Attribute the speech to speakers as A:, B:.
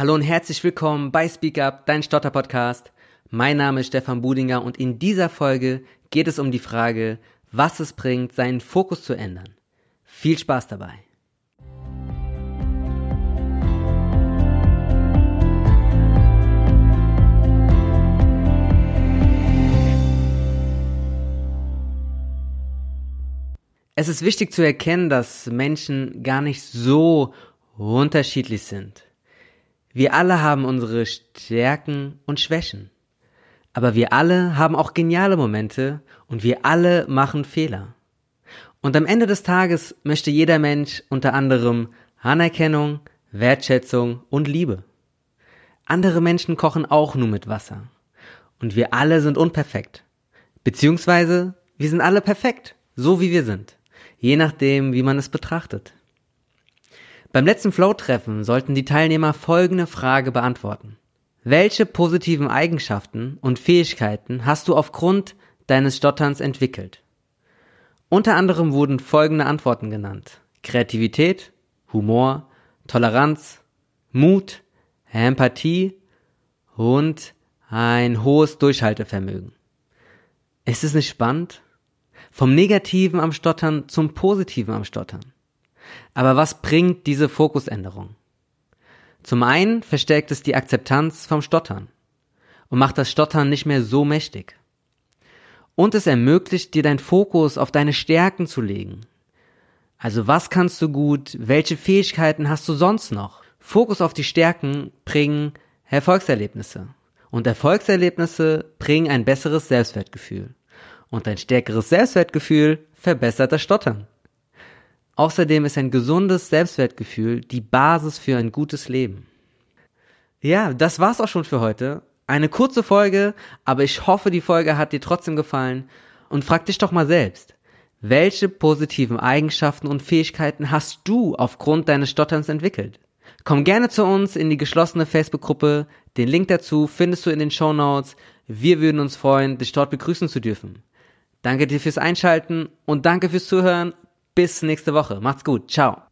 A: Hallo und herzlich willkommen bei Speak Up, dein Stotter-Podcast. Mein Name ist Stefan Budinger und in dieser Folge geht es um die Frage, was es bringt, seinen Fokus zu ändern. Viel Spaß dabei. Es ist wichtig zu erkennen, dass Menschen gar nicht so unterschiedlich sind. Wir alle haben unsere Stärken und Schwächen. Aber wir alle haben auch geniale Momente und wir alle machen Fehler. Und am Ende des Tages möchte jeder Mensch unter anderem Anerkennung, Wertschätzung und Liebe. Andere Menschen kochen auch nur mit Wasser. Und wir alle sind unperfekt. Beziehungsweise wir sind alle perfekt, so wie wir sind. Je nachdem, wie man es betrachtet. Beim letzten Flow-Treffen sollten die Teilnehmer folgende Frage beantworten. Welche positiven Eigenschaften und Fähigkeiten hast du aufgrund deines Stotterns entwickelt? Unter anderem wurden folgende Antworten genannt. Kreativität, Humor, Toleranz, Mut, Empathie und ein hohes Durchhaltevermögen. Ist es nicht spannend? Vom Negativen am Stottern zum Positiven am Stottern. Aber was bringt diese Fokusänderung? Zum einen verstärkt es die Akzeptanz vom Stottern und macht das Stottern nicht mehr so mächtig. Und es ermöglicht dir deinen Fokus auf deine Stärken zu legen. Also was kannst du gut, welche Fähigkeiten hast du sonst noch? Fokus auf die Stärken bringen Erfolgserlebnisse. Und Erfolgserlebnisse bringen ein besseres Selbstwertgefühl. Und ein stärkeres Selbstwertgefühl verbessert das Stottern. Außerdem ist ein gesundes Selbstwertgefühl die Basis für ein gutes Leben. Ja, das war's auch schon für heute. Eine kurze Folge, aber ich hoffe, die Folge hat dir trotzdem gefallen. Und frag dich doch mal selbst, welche positiven Eigenschaften und Fähigkeiten hast du aufgrund deines Stotterns entwickelt? Komm gerne zu uns in die geschlossene Facebook-Gruppe. Den Link dazu findest du in den Show Notes. Wir würden uns freuen, dich dort begrüßen zu dürfen. Danke dir fürs Einschalten und danke fürs Zuhören. Bis nächste Woche. Macht's gut. Ciao.